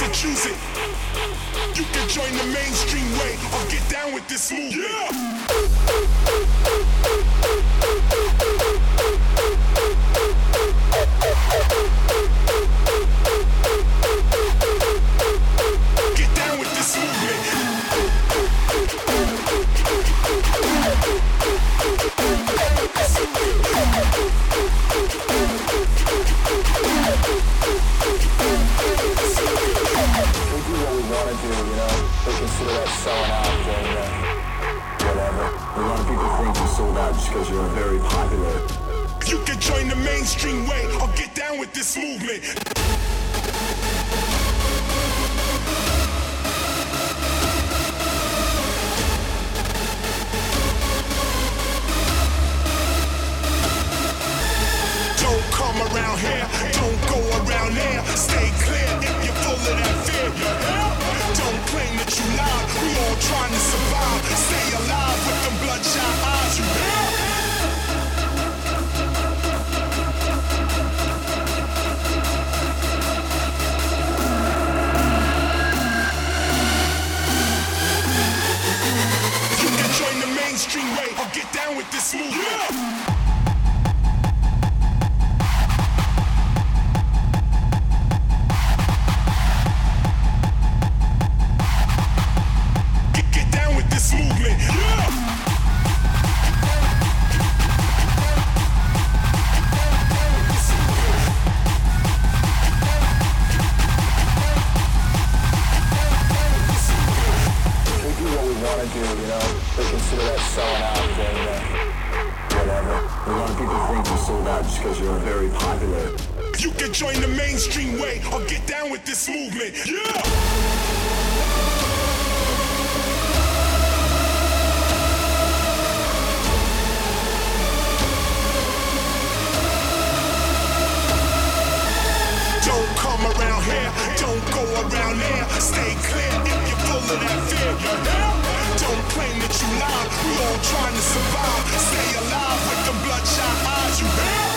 fancy, choose it. You can join the mainstream way or get down with this move. Yeah. to that fear. Don't claim that you lied, we all trying to survive. Stay alive with the bloodshot eyes, you hear?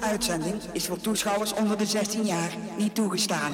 Uitzending is voor toeschouwers onder de 16 jaar niet toegestaan.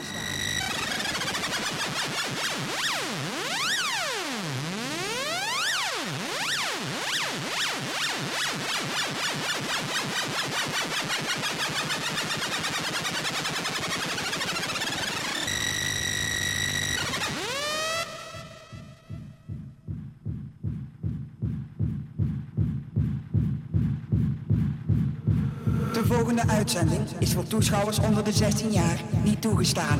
Voor toeschouwers onder de 16 jaar niet toegestaan.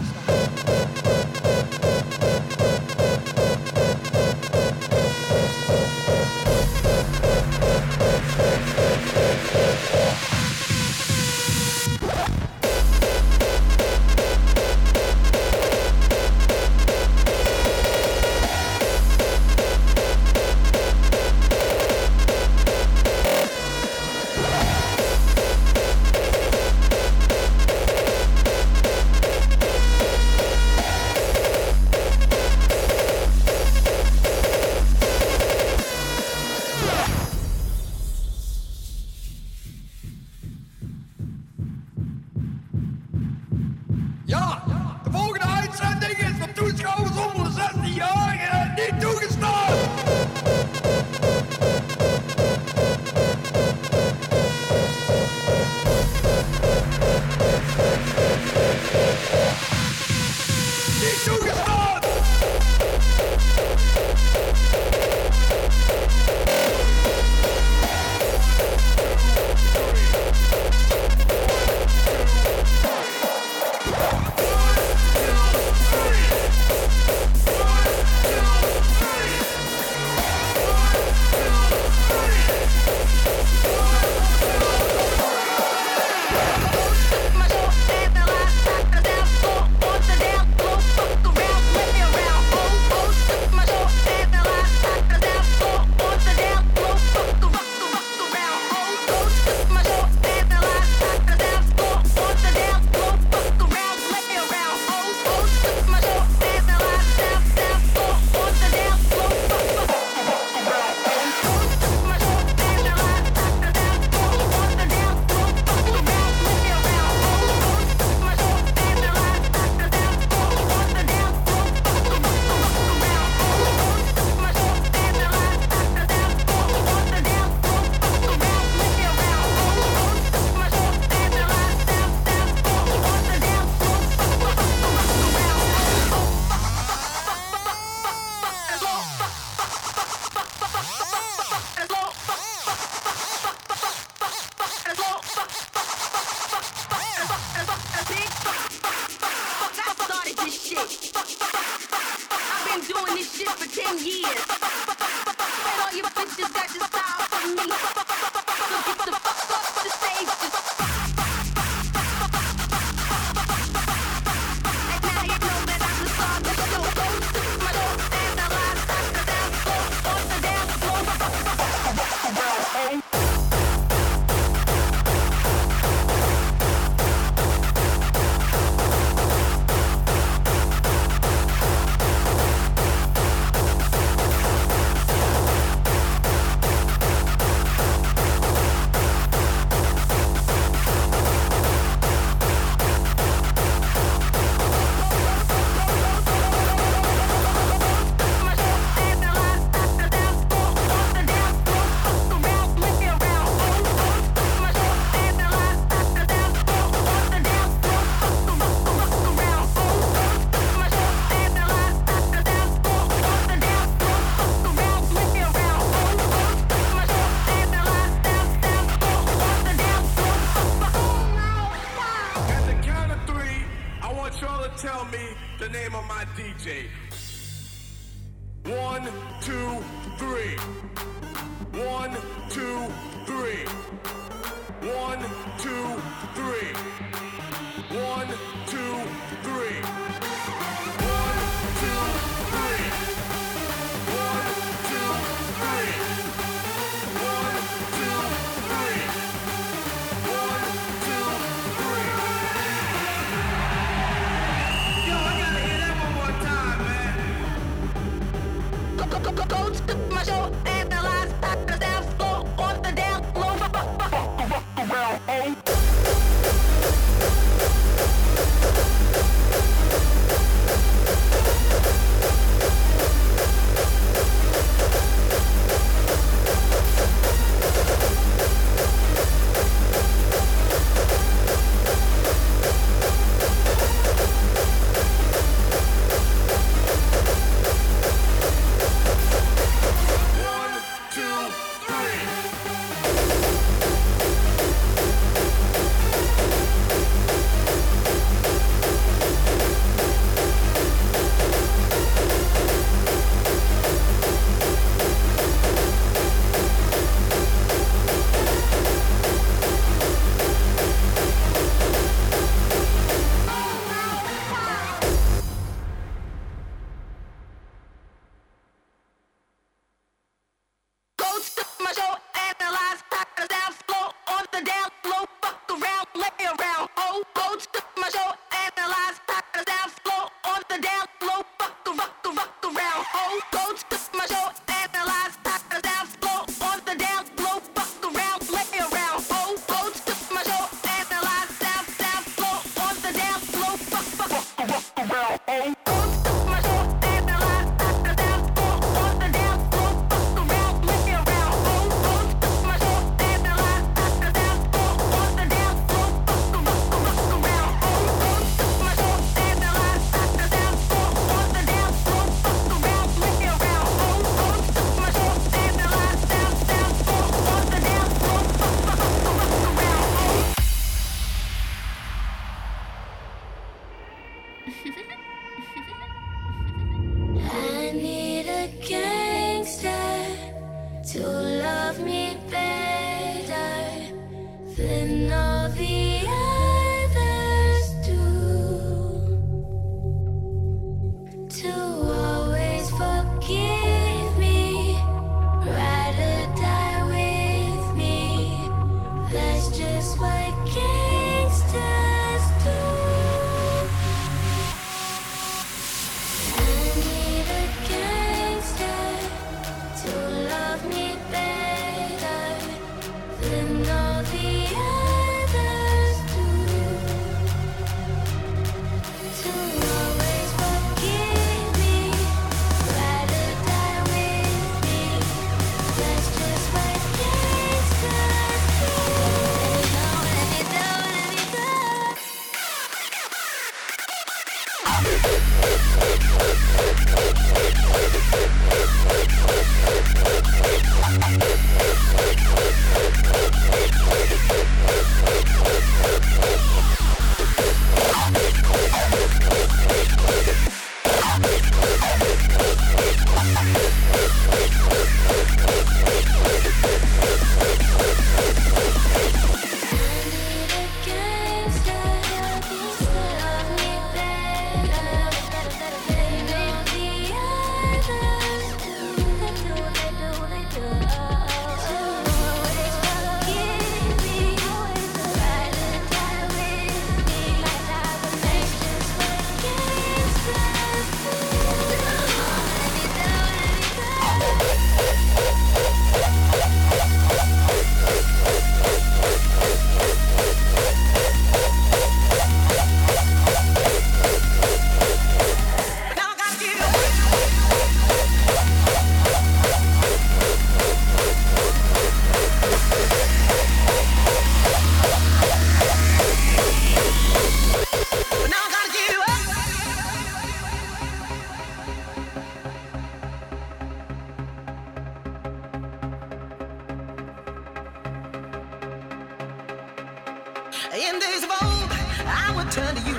you.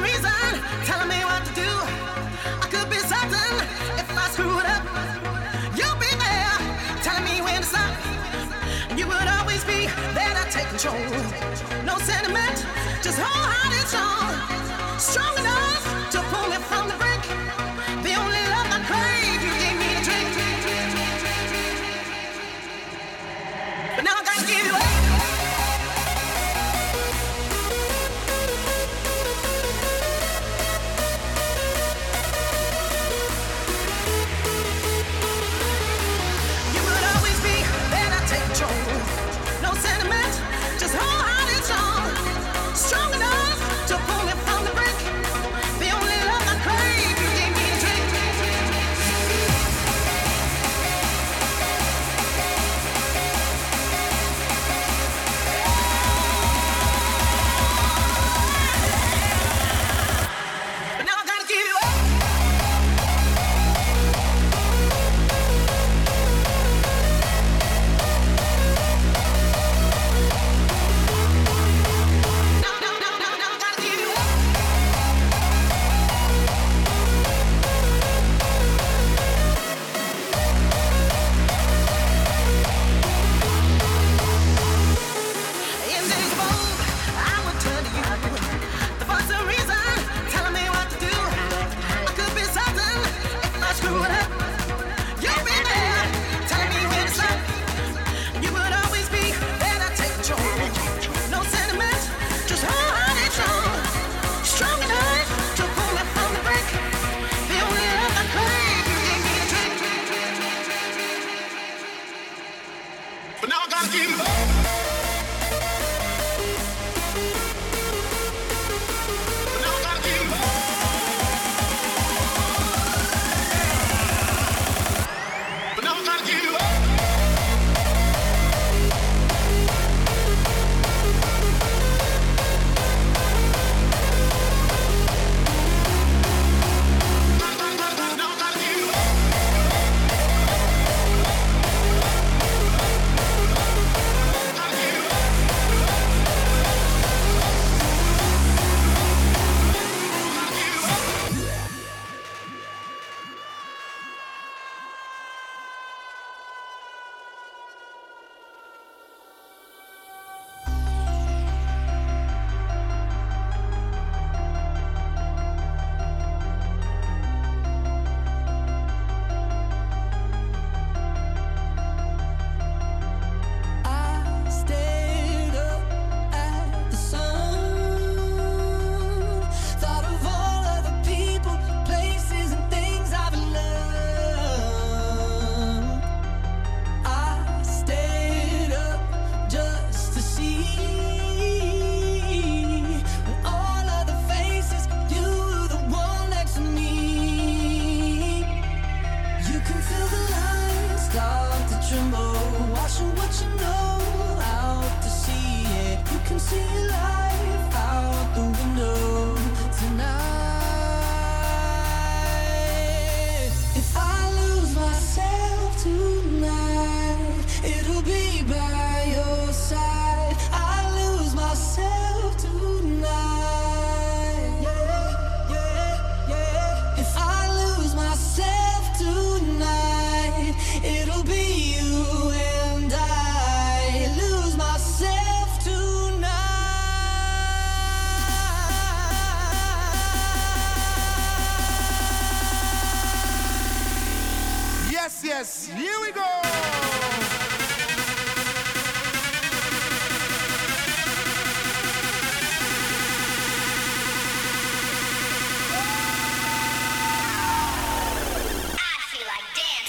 Reason telling me what to do. I could be certain if I up, you'll be there telling me when to stop. You would always be there to take control. No sentiment, just wholehearted song, strong enough.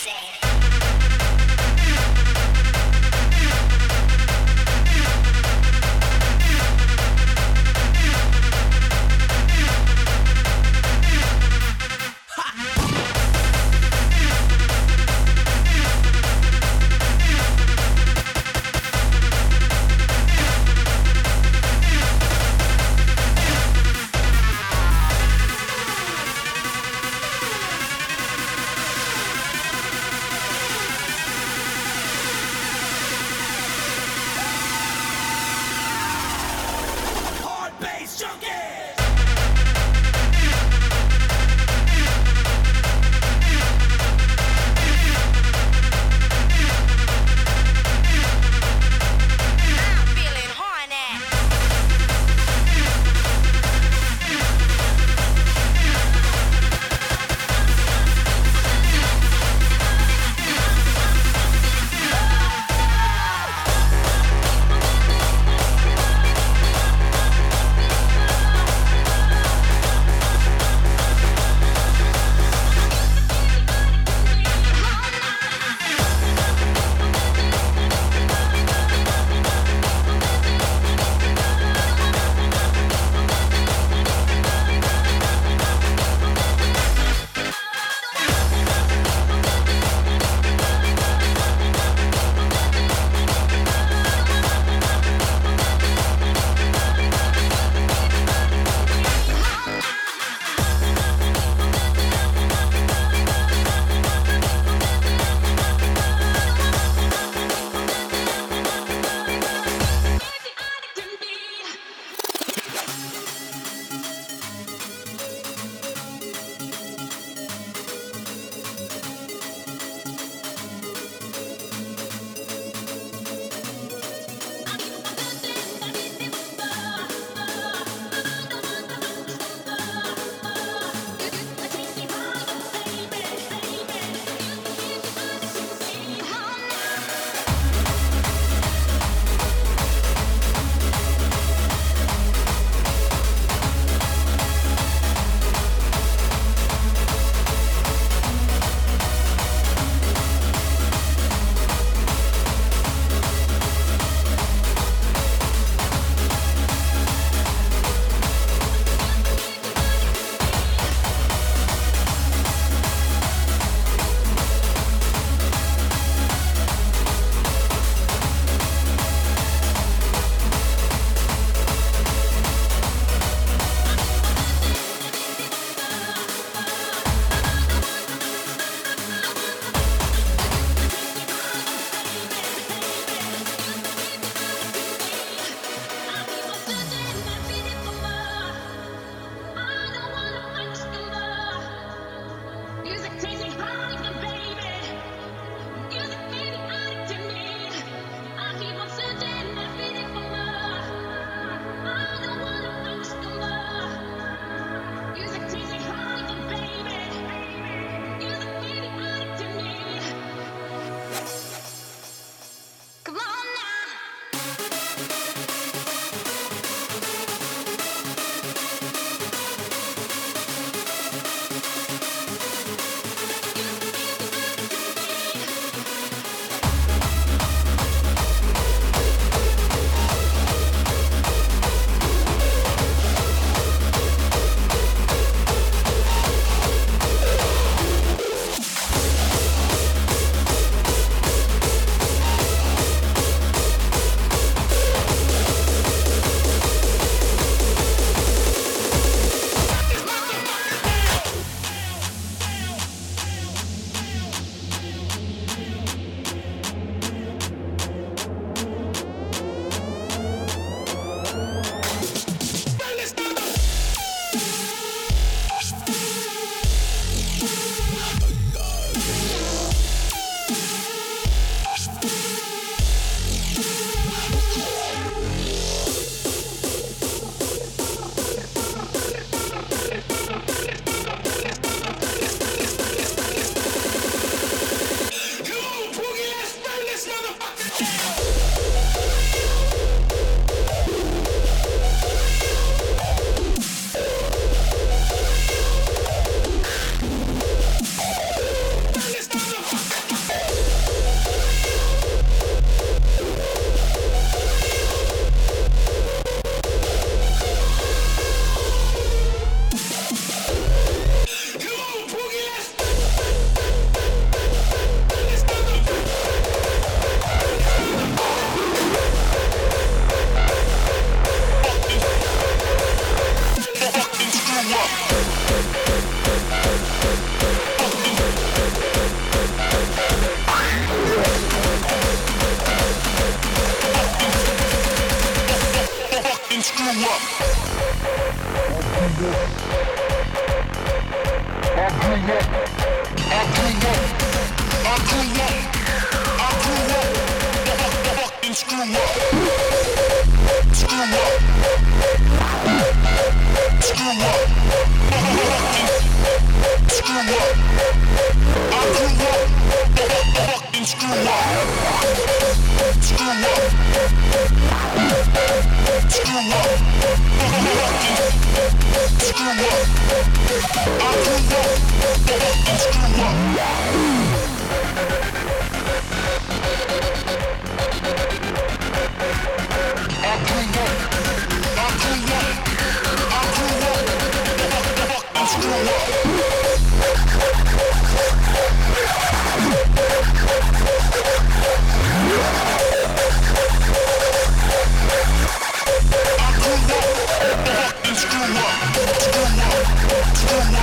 Save. Turn up. Turn up. Turn up.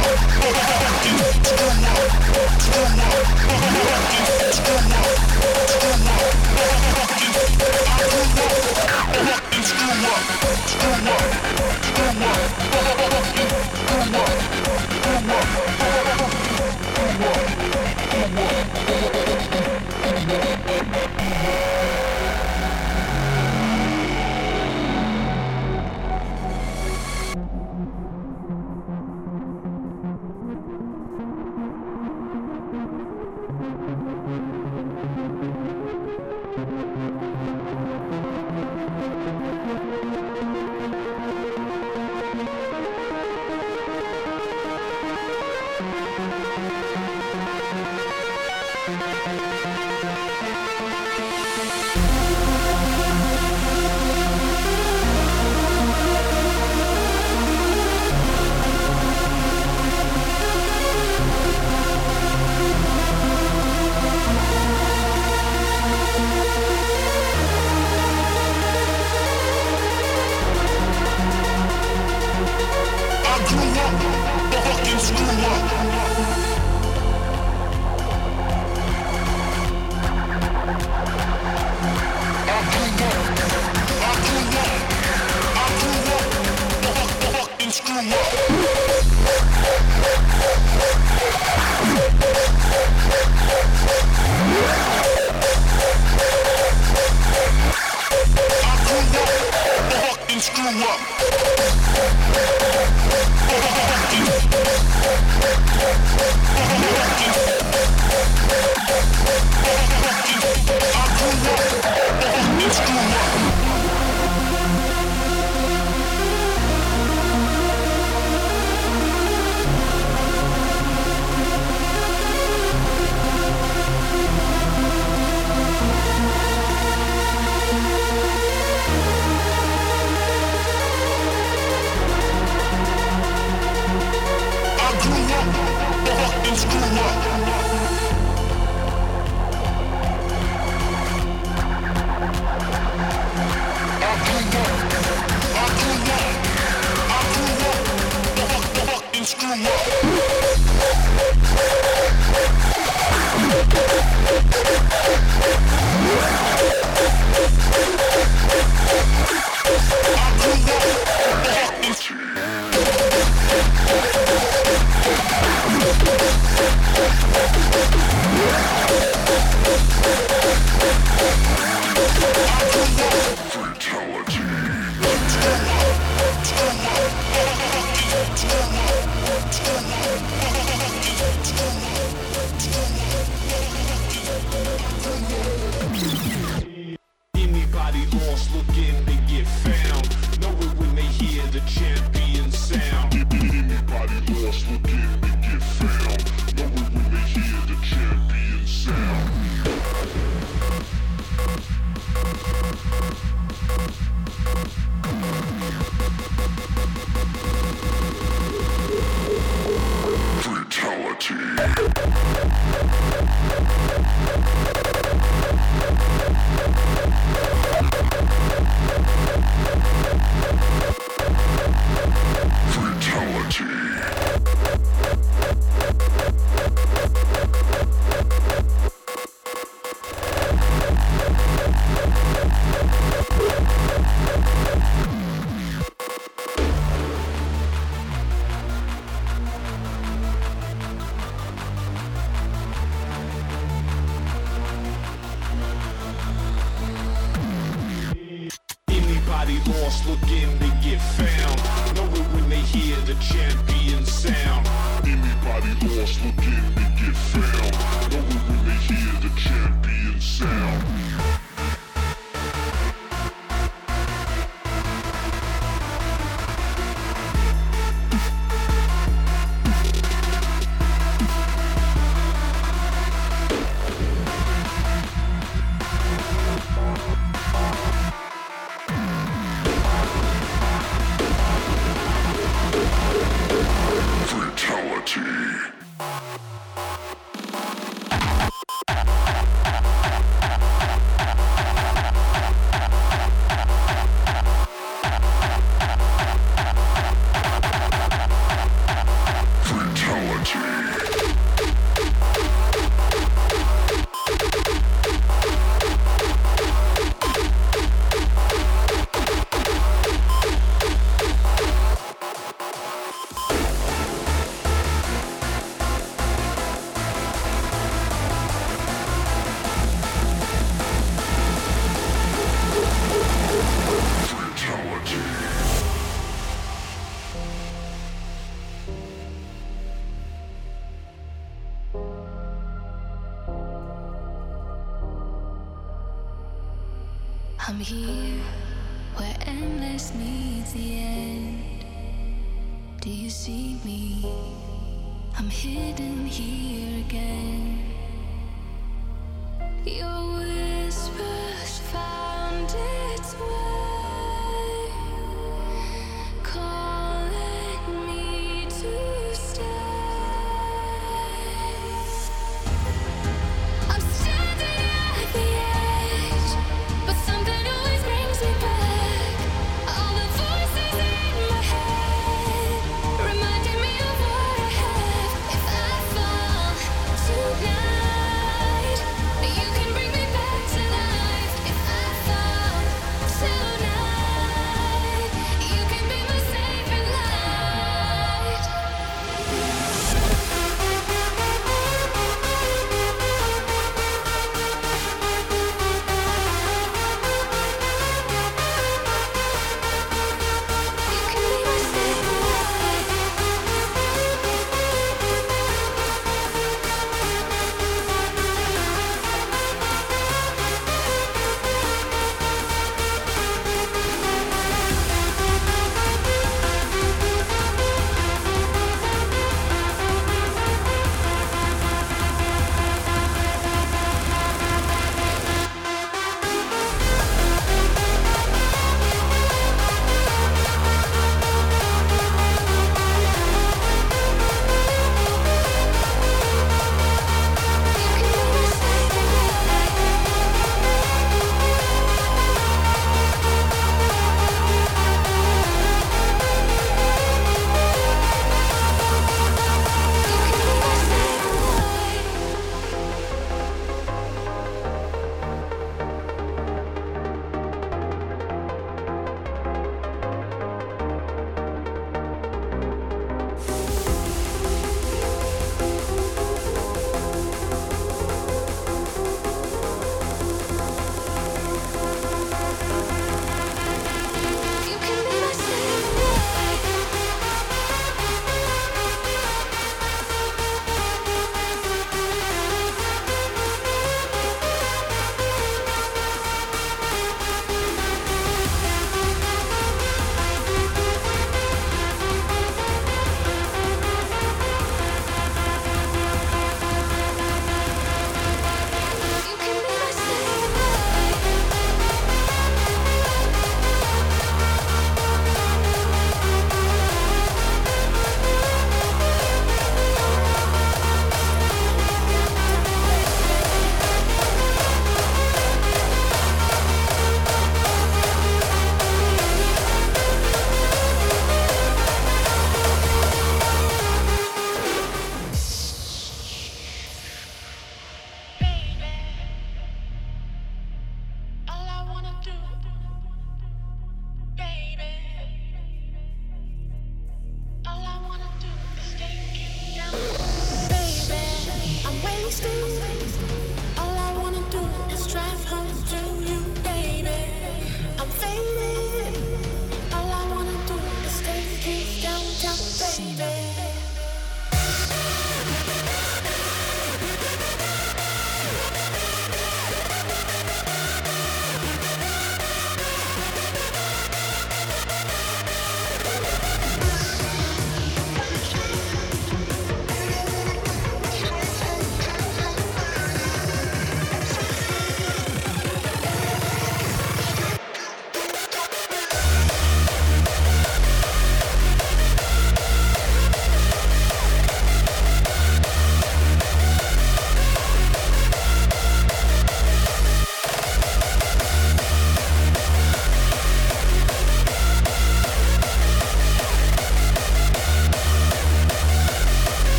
The champion sound. Anybody lost looking to get found.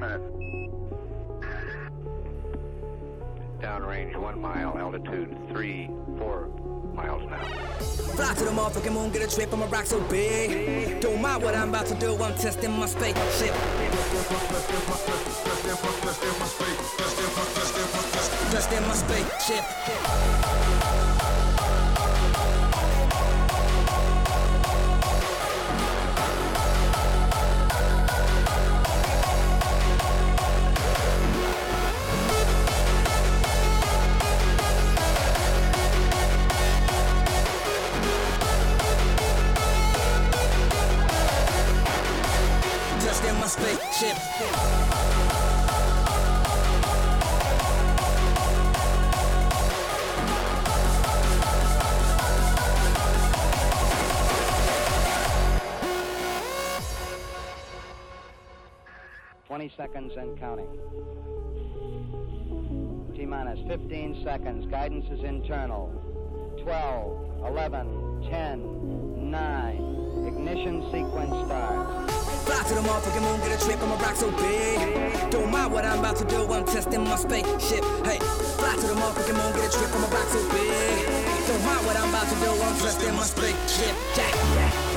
You're good at one minute. Downrange one mile. Altitude three, four miles now. Fly to the motherfucking moon, get a trip, I'ma rock so big. Don't mind what I'm about to do, I'm testing my spaceship. Just in my spaceship. Seconds and counting. T minus 15 seconds. Guidance is internal. 12, 11, 10, 9. Ignition sequence starts. Fly to the motherfucking moon, get a trip, I'ma rock so big. Don't mind what I'm about to do, I'm testing my spaceship. Hey, fly to the motherfucking moon, get a trip, I'ma rock so big. Don't mind what I'm about to do, I'm testing my spaceship. Yeah. Just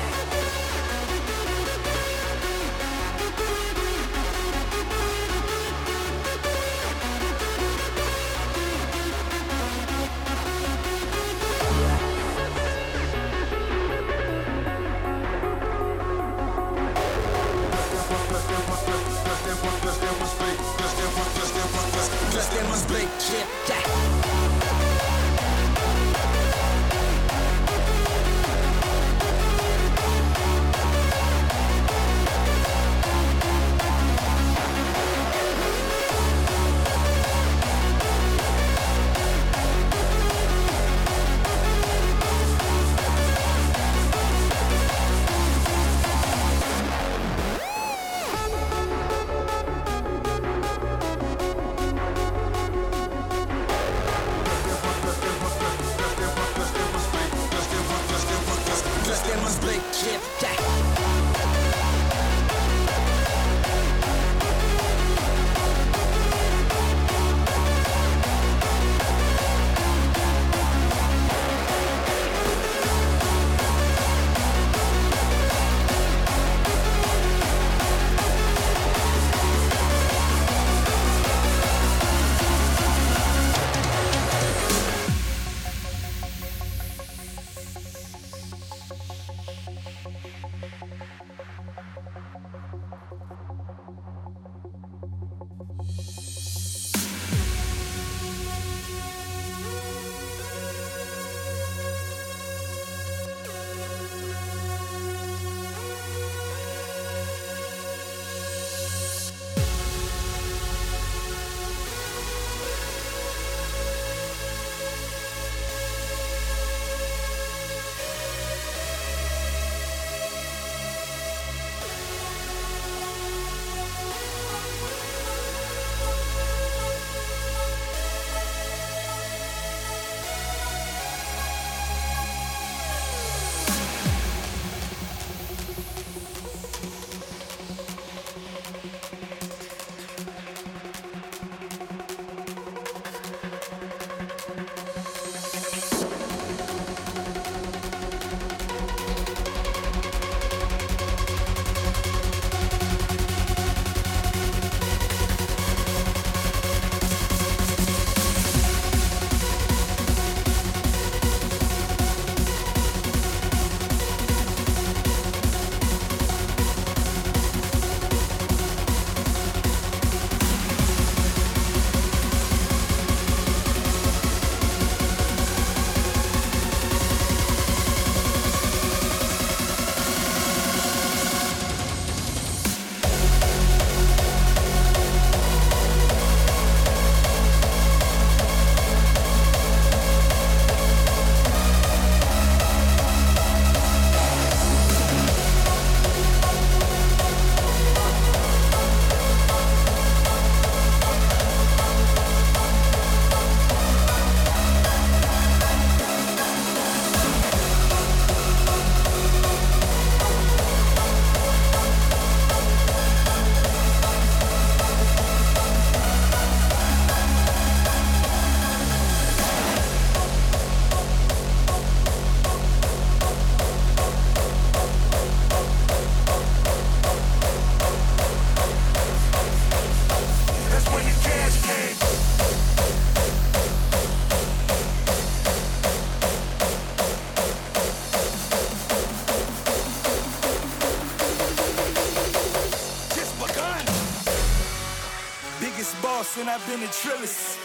and I've been a trillist.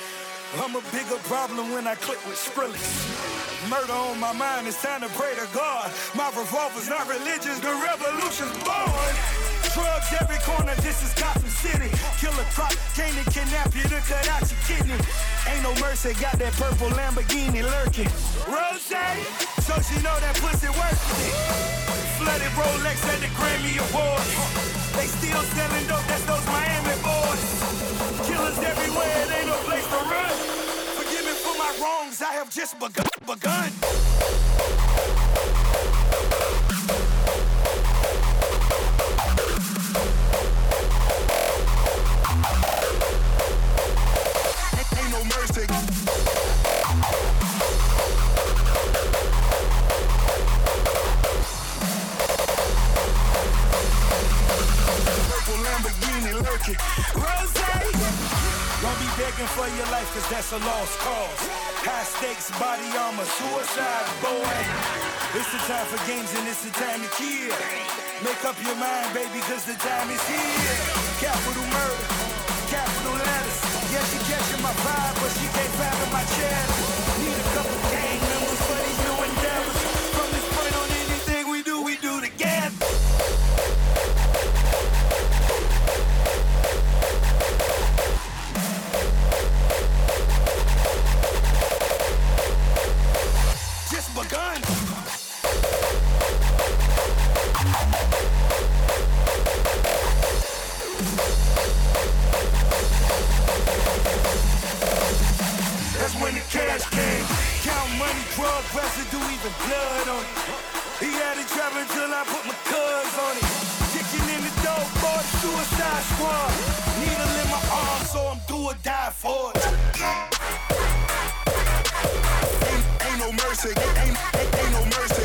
I'm a bigger problem when I click with Skrillex. Murder on my mind, it's time to pray to God. My revolver's not religious, the revolution's born. Drugs every corner, this is Gotham City. Killer came to kidnap you to cut out your kidney. Ain't no mercy, got that purple Lamborghini lurking. Rose, so she know that pussy it. Flooded Rolex at the Grammy Awards. They still selling dope, that's those I have just begun. begun. Ain't no mercy. Purple Lamborghini. Rose, don't be begging for your life, cause that's a lost cause. High stakes, body armor, suicide, boy. It's the time for games and it's the time to kill. Make up your mind, baby, cause the time is here. Capital murder, capital letters. Yeah, she catching my vibe, but she can't fathom my chest. Need a couple residue, even blood on it. He had it trapping till I put my cuz on it. Kicking in the boy, suicide squad. Needle in my arm, so I'm do or die for it. Ain't, ain't no mercy, ain't, ain't, ain't no mercy.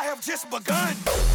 I have just begun.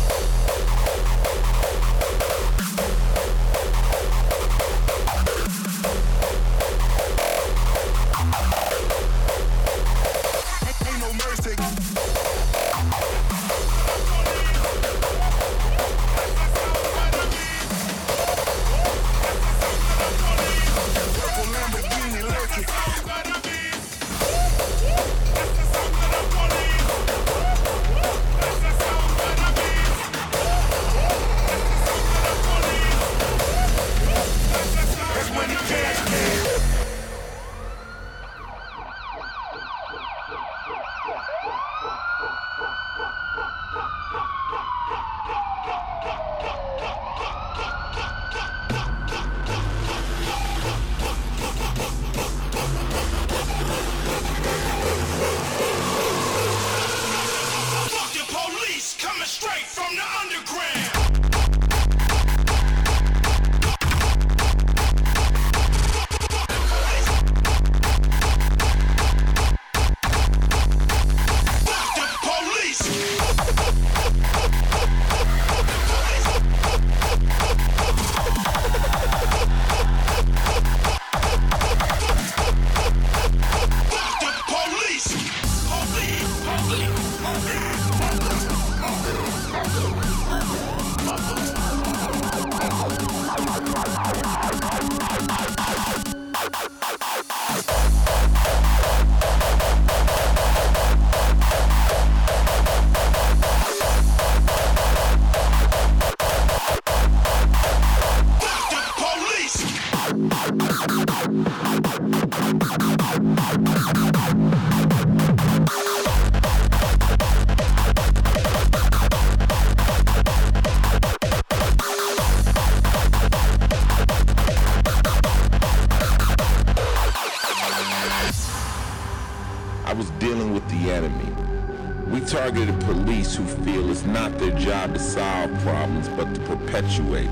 Perpetuate.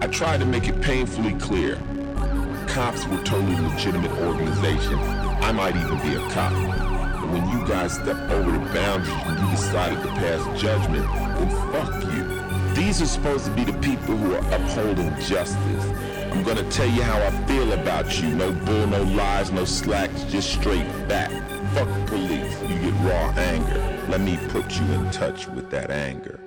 I tried to make it painfully clear. Cops were totally legitimate organization. I might even be a cop. But when you guys step over the boundaries and you decided to pass judgment, then fuck you. These are supposed to be the people who are upholding justice. I'm gonna tell you how I feel about you. No bull, no lies, no slacks, just straight back. Fuck police. You get raw anger. Let me put you in touch with that anger.